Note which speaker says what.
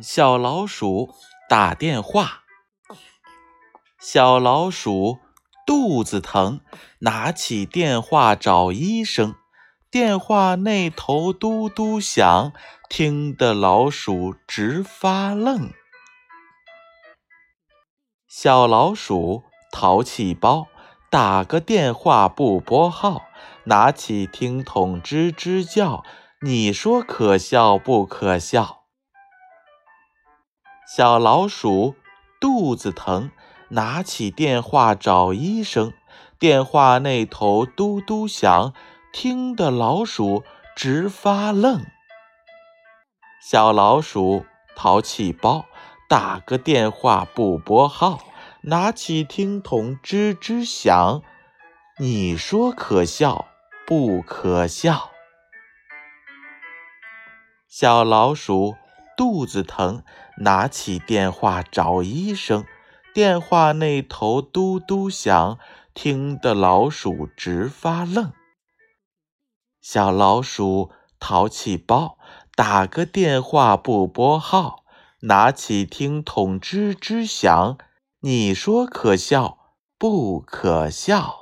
Speaker 1: 小老鼠打电话，小老鼠肚子疼，拿起电话找医生。电话那头嘟嘟响，听得老鼠直发愣。小老鼠淘气包，打个电话不拨号，拿起听筒吱吱叫，你说可笑不可笑？小老鼠肚子疼，拿起电话找医生。电话那头嘟嘟响，听得老鼠直发愣。小老鼠淘气包，打个电话不拨号，拿起听筒吱吱响。你说可笑不可笑？小老鼠。肚子疼，拿起电话找医生。电话那头嘟嘟响，听得老鼠直发愣。小老鼠淘气包，打个电话不拨号，拿起听筒吱吱响。你说可笑不可笑？